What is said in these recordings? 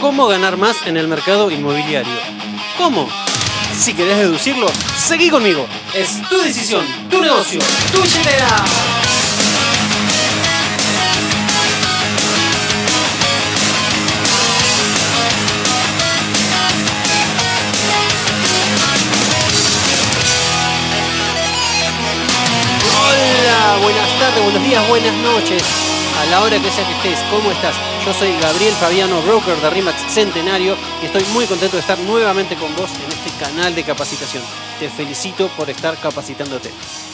cómo ganar más en el mercado inmobiliario. ¿Cómo? Si querés deducirlo, seguí conmigo. Es tu decisión, tu negocio, tu billetera. Hola, buenas tardes, buenos días, buenas noches. A la hora que sea que estés, ¿cómo estás? Yo soy Gabriel Fabiano, broker de RIMAX Centenario y estoy muy contento de estar nuevamente con vos en este canal de capacitación. Te felicito por estar capacitándote.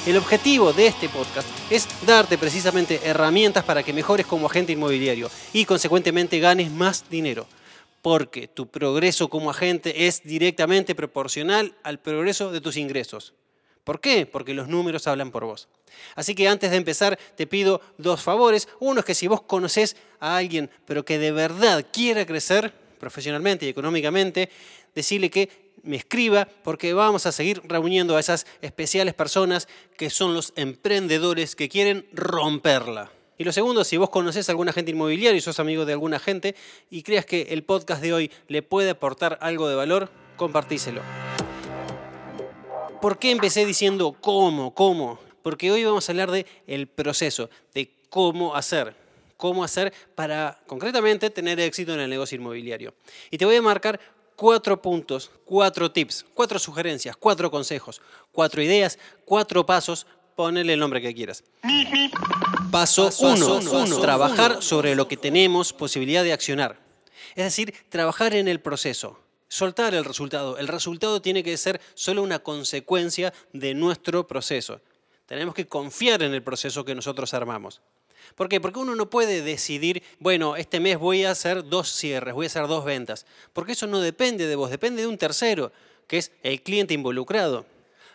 El objetivo de este podcast es darte precisamente herramientas para que mejores como agente inmobiliario y consecuentemente ganes más dinero. Porque tu progreso como agente es directamente proporcional al progreso de tus ingresos. ¿Por qué? Porque los números hablan por vos. Así que antes de empezar te pido dos favores. Uno es que si vos conoces a alguien pero que de verdad quiera crecer profesionalmente y económicamente, decirle que me escriba porque vamos a seguir reuniendo a esas especiales personas que son los emprendedores que quieren romperla. Y lo segundo, si vos conocés a algún agente inmobiliario y sos amigo de alguna gente y creas que el podcast de hoy le puede aportar algo de valor, compartíselo. ¿Por qué empecé diciendo cómo, cómo? Porque hoy vamos a hablar de el proceso, de cómo hacer, cómo hacer para concretamente tener éxito en el negocio inmobiliario. Y te voy a marcar cuatro puntos, cuatro tips, cuatro sugerencias, cuatro consejos, cuatro ideas, cuatro pasos, ponele el nombre que quieras. Paso 1. Trabajar sobre lo que tenemos posibilidad de accionar. Es decir, trabajar en el proceso soltar el resultado. El resultado tiene que ser solo una consecuencia de nuestro proceso. Tenemos que confiar en el proceso que nosotros armamos. ¿Por qué? Porque uno no puede decidir, bueno, este mes voy a hacer dos cierres, voy a hacer dos ventas. Porque eso no depende de vos, depende de un tercero, que es el cliente involucrado.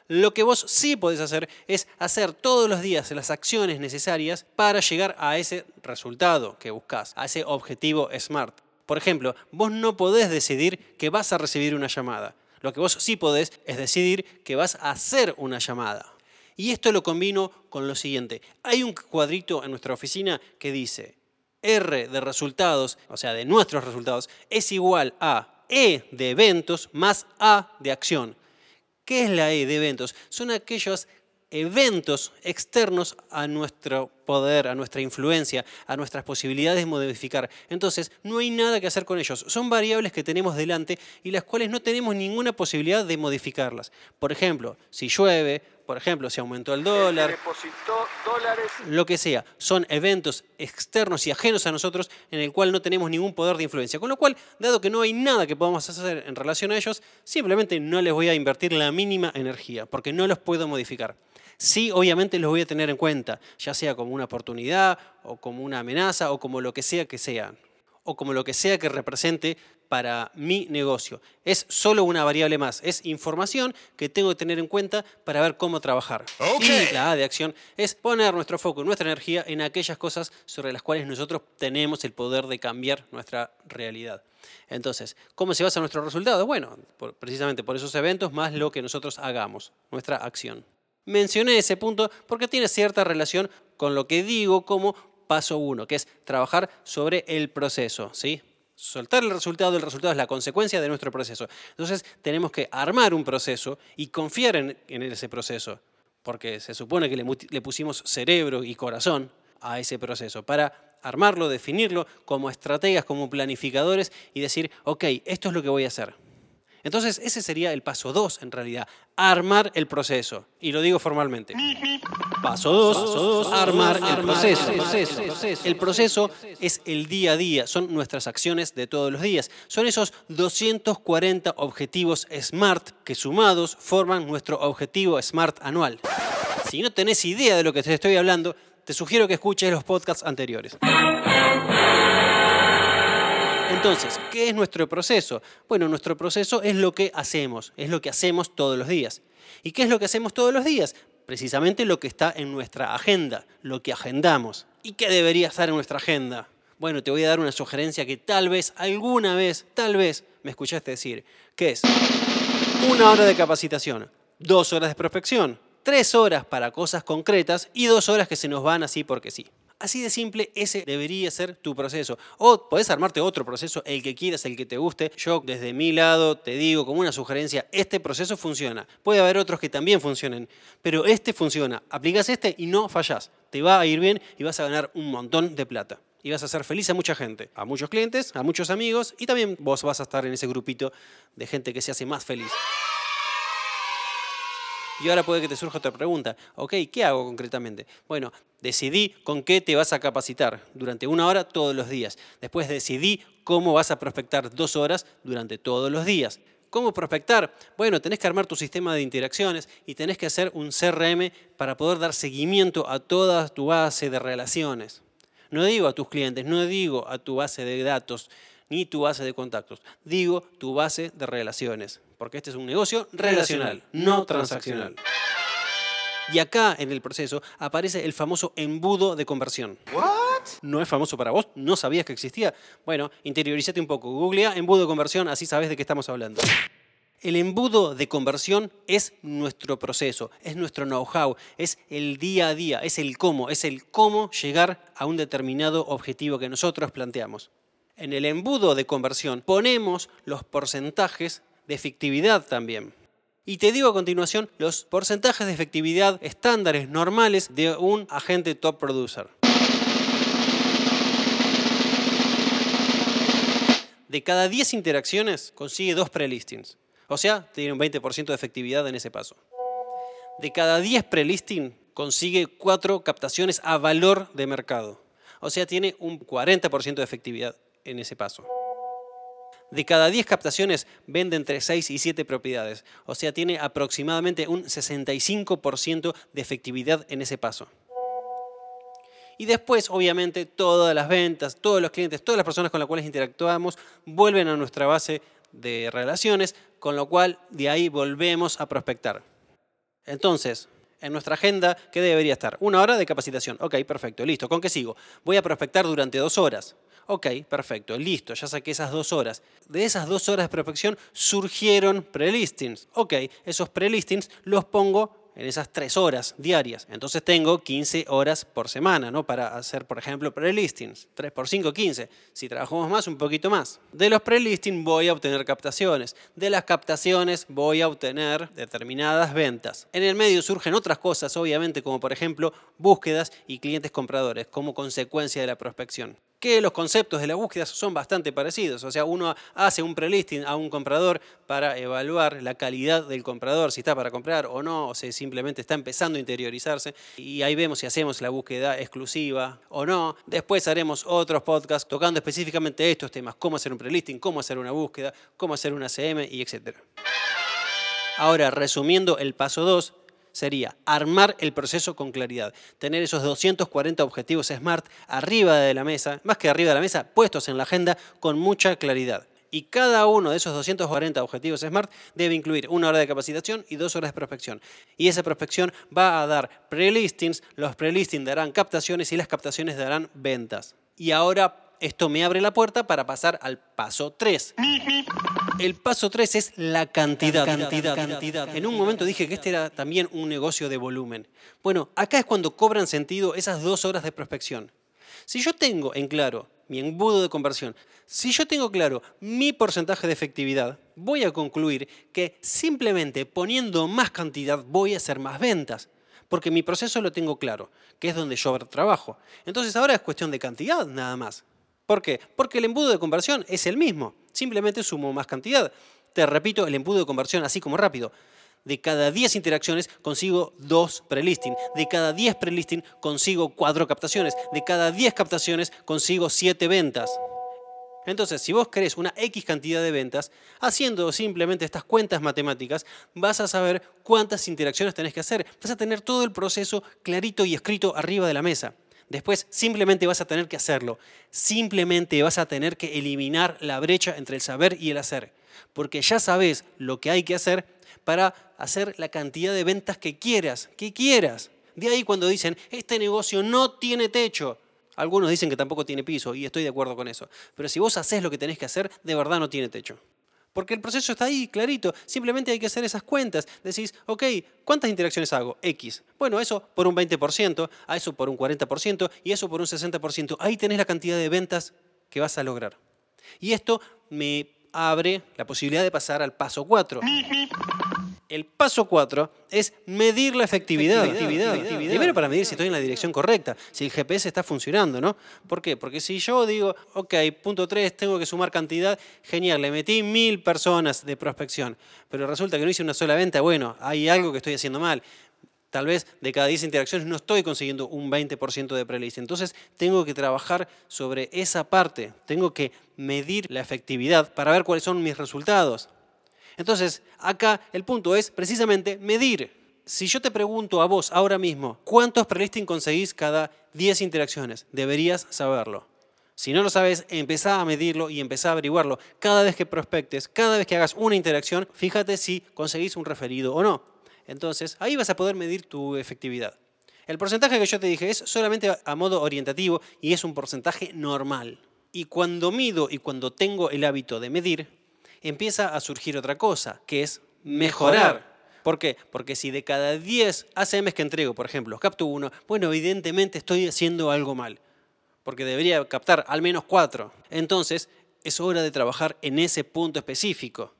Lo que vos sí podés hacer es hacer todos los días las acciones necesarias para llegar a ese resultado que buscas, a ese objetivo SMART. Por ejemplo, vos no podés decidir que vas a recibir una llamada. Lo que vos sí podés es decidir que vas a hacer una llamada. Y esto lo combino con lo siguiente. Hay un cuadrito en nuestra oficina que dice R de resultados, o sea, de nuestros resultados, es igual a E de eventos más A de acción. ¿Qué es la E de eventos? Son aquellos eventos externos a nuestro poder, a nuestra influencia, a nuestras posibilidades de modificar. Entonces, no hay nada que hacer con ellos. Son variables que tenemos delante y las cuales no tenemos ninguna posibilidad de modificarlas. Por ejemplo, si llueve, por ejemplo, si aumentó el dólar, lo que sea, son eventos externos y ajenos a nosotros en el cual no tenemos ningún poder de influencia. Con lo cual, dado que no hay nada que podamos hacer en relación a ellos, simplemente no les voy a invertir la mínima energía, porque no los puedo modificar. Sí, obviamente los voy a tener en cuenta, ya sea como una oportunidad o como una amenaza o como lo que sea que sea, o como lo que sea que represente para mi negocio. Es solo una variable más, es información que tengo que tener en cuenta para ver cómo trabajar. Y la A de acción es poner nuestro foco, nuestra energía en aquellas cosas sobre las cuales nosotros tenemos el poder de cambiar nuestra realidad. Entonces, ¿cómo se basa nuestro resultado? Bueno, precisamente por esos eventos más lo que nosotros hagamos, nuestra acción. Mencioné ese punto porque tiene cierta relación con lo que digo como paso uno, que es trabajar sobre el proceso, ¿sí? Soltar el resultado, el resultado es la consecuencia de nuestro proceso. Entonces tenemos que armar un proceso y confiar en, ese proceso, porque se supone que le, le pusimos cerebro y corazón a ese proceso para armarlo, definirlo como estrategas, como planificadores y decir, ok, esto es lo que voy a hacer. Entonces ese sería el paso 2 en realidad, armar el proceso. Y lo digo formalmente. Paso 2, armar el proceso. El proceso es el día a día, son nuestras acciones de todos los días. Son esos 240 objetivos SMART que sumados forman nuestro objetivo SMART anual. Si no tenés idea de lo que te estoy hablando, te sugiero que escuches los podcasts anteriores. Entonces, ¿qué es nuestro proceso? Bueno, nuestro proceso es lo que hacemos, es lo que hacemos todos los días. ¿Y qué es lo que hacemos todos los días? Precisamente lo que está en nuestra agenda, lo que agendamos. ¿Y qué debería estar en nuestra agenda? Bueno, te voy a dar una sugerencia que tal vez, alguna vez, tal vez me escuchaste decir, que es una hora de capacitación, dos horas de prospección, tres horas para cosas concretas y dos horas que se nos van así porque sí. Así de simple, ese debería ser tu proceso. O podés armarte otro proceso, el que quieras, el que te guste. Yo desde mi lado te digo como una sugerencia, este proceso funciona. Puede haber otros que también funcionen, pero este funciona. Aplicas este y no fallás. Te va a ir bien y vas a ganar un montón de plata y vas a hacer feliz a mucha gente, a muchos clientes, a muchos amigos y también vos vas a estar en ese grupito de gente que se hace más feliz. Y ahora puede que te surja otra pregunta. Ok, ¿qué hago concretamente? Bueno, decidí con qué te vas a capacitar durante una hora todos los días. Después decidí cómo vas a prospectar dos horas durante todos los días. ¿Cómo prospectar? Bueno, tenés que armar tu sistema de interacciones y tenés que hacer un CRM para poder dar seguimiento a toda tu base de relaciones. No digo a tus clientes, no digo a tu base de datos, ni tu base de contactos. Digo tu base de relaciones, porque este es un negocio relacional, no transaccional. Y acá en el proceso aparece el famoso embudo de conversión. ¿No es famoso para vos? ¿No sabías que existía? Bueno, interiorízate un poco. Googlea embudo de conversión, así sabes de qué estamos hablando. El embudo de conversión es nuestro proceso, es nuestro know-how, es el día a día, es el cómo, es el cómo llegar a un determinado objetivo que nosotros planteamos en el embudo de conversión ponemos los porcentajes de efectividad también. Y te digo a continuación los porcentajes de efectividad estándares normales de un agente top producer. De cada 10 interacciones consigue dos prelistings. O sea, tiene un 20% de efectividad en ese paso. De cada 10 prelistings consigue 4 captaciones a valor de mercado. O sea, tiene un 40% de efectividad en ese paso. De cada 10 captaciones vende entre 6 y 7 propiedades, o sea, tiene aproximadamente un 65% de efectividad en ese paso. Y después, obviamente, todas las ventas, todos los clientes, todas las personas con las cuales interactuamos vuelven a nuestra base de relaciones, con lo cual de ahí volvemos a prospectar. Entonces, en nuestra agenda, ¿qué debería estar? Una hora de capacitación. Ok, perfecto, listo. ¿Con qué sigo? Voy a prospectar durante dos horas. Ok, perfecto, listo, ya saqué esas dos horas. De esas dos horas de prospección surgieron prelistings. Ok, esos prelistings los pongo en esas tres horas diarias. Entonces tengo 15 horas por semana, ¿no? Para hacer, por ejemplo, prelistings. 3 por 5, 15. Si trabajamos más, un poquito más. De los prelistings voy a obtener captaciones. De las captaciones voy a obtener determinadas ventas. En el medio surgen otras cosas, obviamente, como por ejemplo búsquedas y clientes compradores, como consecuencia de la prospección que los conceptos de la búsqueda son bastante parecidos. O sea, uno hace un prelisting a un comprador para evaluar la calidad del comprador, si está para comprar o no, o si simplemente está empezando a interiorizarse. Y ahí vemos si hacemos la búsqueda exclusiva o no. Después haremos otros podcasts tocando específicamente estos temas, cómo hacer un prelisting, cómo hacer una búsqueda, cómo hacer una CM y etc. Ahora, resumiendo el paso 2, sería armar el proceso con claridad, tener esos 240 objetivos SMART arriba de la mesa, más que arriba de la mesa, puestos en la agenda con mucha claridad. Y cada uno de esos 240 objetivos SMART debe incluir una hora de capacitación y dos horas de prospección. Y esa prospección va a dar prelistings, los prelistings darán captaciones y las captaciones darán ventas. Y ahora esto me abre la puerta para pasar al paso 3. El paso 3 es la cantidad, cantidad, cantidad. En un momento dije que este era también un negocio de volumen. Bueno, acá es cuando cobran sentido esas dos horas de prospección. Si yo tengo en claro mi embudo de conversión, si yo tengo claro mi porcentaje de efectividad, voy a concluir que simplemente poniendo más cantidad voy a hacer más ventas porque mi proceso lo tengo claro, que es donde yo trabajo. Entonces ahora es cuestión de cantidad nada más. ¿Por qué? Porque el embudo de conversión es el mismo, simplemente sumo más cantidad. Te repito, el embudo de conversión así como rápido. De cada 10 interacciones consigo 2 prelisting. De cada 10 prelisting consigo 4 captaciones. De cada 10 captaciones consigo 7 ventas. Entonces, si vos querés una X cantidad de ventas, haciendo simplemente estas cuentas matemáticas, vas a saber cuántas interacciones tenés que hacer. Vas a tener todo el proceso clarito y escrito arriba de la mesa. Después simplemente vas a tener que hacerlo. Simplemente vas a tener que eliminar la brecha entre el saber y el hacer. Porque ya sabes lo que hay que hacer para hacer la cantidad de ventas que quieras, que quieras. De ahí cuando dicen, este negocio no tiene techo. Algunos dicen que tampoco tiene piso y estoy de acuerdo con eso. Pero si vos haces lo que tenés que hacer, de verdad no tiene techo. Porque el proceso está ahí, clarito. Simplemente hay que hacer esas cuentas. Decís, ok, ¿cuántas interacciones hago? X. Bueno, eso por un 20%, a eso por un 40% y eso por un 60%. Ahí tenés la cantidad de ventas que vas a lograr. Y esto me abre la posibilidad de pasar al paso 4. El paso 4 es medir la efectividad. Primero para medir si estoy en la dirección correcta, si el GPS está funcionando, ¿no? ¿Por qué? Porque si yo digo, ok, punto 3, tengo que sumar cantidad, genial, le metí mil personas de prospección, pero resulta que no hice una sola venta, bueno, hay algo que estoy haciendo mal. Tal vez de cada 10 interacciones no estoy consiguiendo un 20% de prelist. Entonces tengo que trabajar sobre esa parte. Tengo que medir la efectividad para ver cuáles son mis resultados. Entonces, acá el punto es precisamente medir. Si yo te pregunto a vos ahora mismo, ¿cuántos prelisting conseguís cada 10 interacciones? Deberías saberlo. Si no lo sabes, empezá a medirlo y empezá a averiguarlo. Cada vez que prospectes, cada vez que hagas una interacción, fíjate si conseguís un referido o no. Entonces, ahí vas a poder medir tu efectividad. El porcentaje que yo te dije es solamente a modo orientativo y es un porcentaje normal. Y cuando mido y cuando tengo el hábito de medir, empieza a surgir otra cosa, que es mejorar. ¿Por qué? Porque si de cada 10 ACMs que entrego, por ejemplo, capto uno, bueno, evidentemente estoy haciendo algo mal, porque debería captar al menos 4. Entonces, es hora de trabajar en ese punto específico.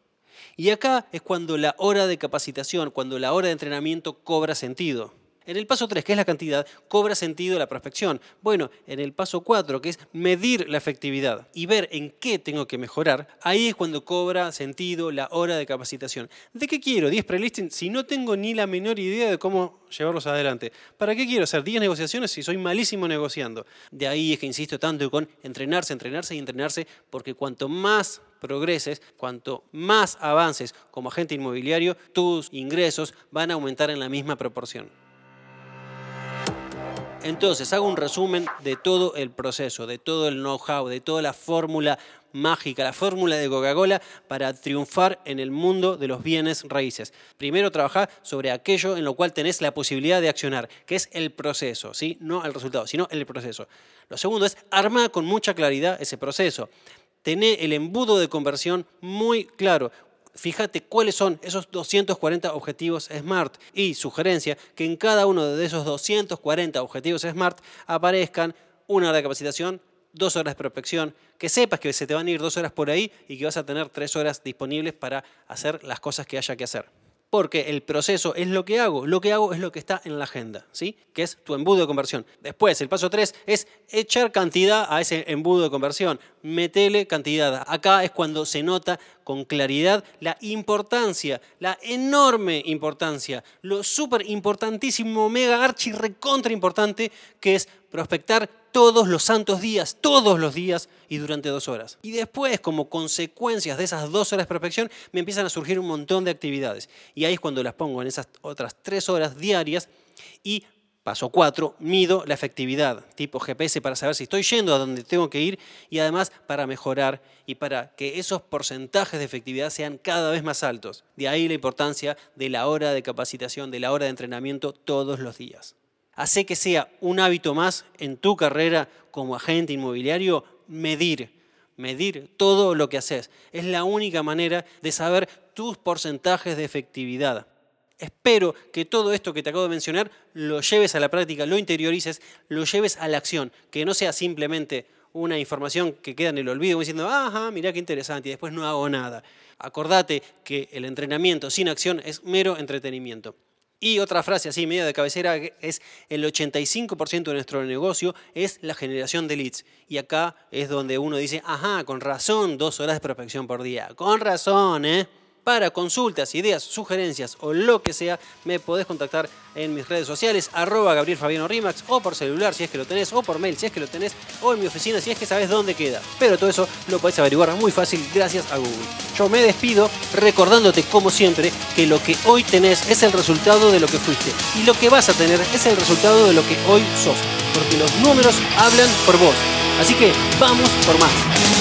Y acá es cuando la hora de capacitación, cuando la hora de entrenamiento cobra sentido. En el paso 3, que es la cantidad, cobra sentido la prospección. Bueno, en el paso 4, que es medir la efectividad y ver en qué tengo que mejorar, ahí es cuando cobra sentido la hora de capacitación. ¿De qué quiero 10 prelistings si no tengo ni la menor idea de cómo llevarlos adelante? ¿Para qué quiero hacer 10 negociaciones si soy malísimo negociando? De ahí es que insisto tanto con entrenarse, entrenarse y entrenarse, porque cuanto más progreses, cuanto más avances como agente inmobiliario, tus ingresos van a aumentar en la misma proporción. Entonces, hago un resumen de todo el proceso, de todo el know-how, de toda la fórmula mágica, la fórmula de Coca-Cola para triunfar en el mundo de los bienes raíces. Primero, trabajar sobre aquello en lo cual tenés la posibilidad de accionar, que es el proceso, ¿sí? no el resultado, sino el proceso. Lo segundo es armar con mucha claridad ese proceso. Tener el embudo de conversión muy claro fíjate cuáles son esos 240 objetivos SMART y sugerencia que en cada uno de esos 240 objetivos SMART aparezcan una hora de capacitación, dos horas de prospección, que sepas que se te van a ir dos horas por ahí y que vas a tener tres horas disponibles para hacer las cosas que haya que hacer porque el proceso es lo que hago, lo que hago es lo que está en la agenda, ¿sí? que es tu embudo de conversión. Después, el paso 3 es echar cantidad a ese embudo de conversión, metele cantidad. Acá es cuando se nota con claridad la importancia, la enorme importancia, lo súper importantísimo, mega archi recontra importante que es prospectar todos los santos días, todos los días y durante dos horas. Y después, como consecuencias de esas dos horas de prospección, me empiezan a surgir un montón de actividades. Y ahí es cuando las pongo en esas otras tres horas diarias y Paso cuatro, mido la efectividad, tipo GPS para saber si estoy yendo a donde tengo que ir y además para mejorar y para que esos porcentajes de efectividad sean cada vez más altos. De ahí la importancia de la hora de capacitación, de la hora de entrenamiento todos los días. Hace que sea un hábito más en tu carrera como agente inmobiliario medir, medir todo lo que haces. Es la única manera de saber tus porcentajes de efectividad. Espero que todo esto que te acabo de mencionar lo lleves a la práctica, lo interiorices, lo lleves a la acción, que no sea simplemente una información que queda en el olvido diciendo, ajá, mirá qué interesante, y después no hago nada. Acordate que el entrenamiento sin acción es mero entretenimiento. Y otra frase así, media de cabecera, es el 85% de nuestro negocio es la generación de leads. Y acá es donde uno dice, ajá, con razón, dos horas de prospección por día. Con razón, ¿eh? Para consultas, ideas, sugerencias o lo que sea, me podés contactar en mis redes sociales, arroba Gabriel Fabiano Rimax, o por celular si es que lo tenés, o por mail si es que lo tenés, o en mi oficina si es que sabes dónde queda. Pero todo eso lo podés averiguar muy fácil gracias a Google. Yo me despido recordándote como siempre que lo que hoy tenés es el resultado de lo que fuiste y lo que vas a tener es el resultado de lo que hoy sos, porque los números hablan por vos. Así que vamos por más.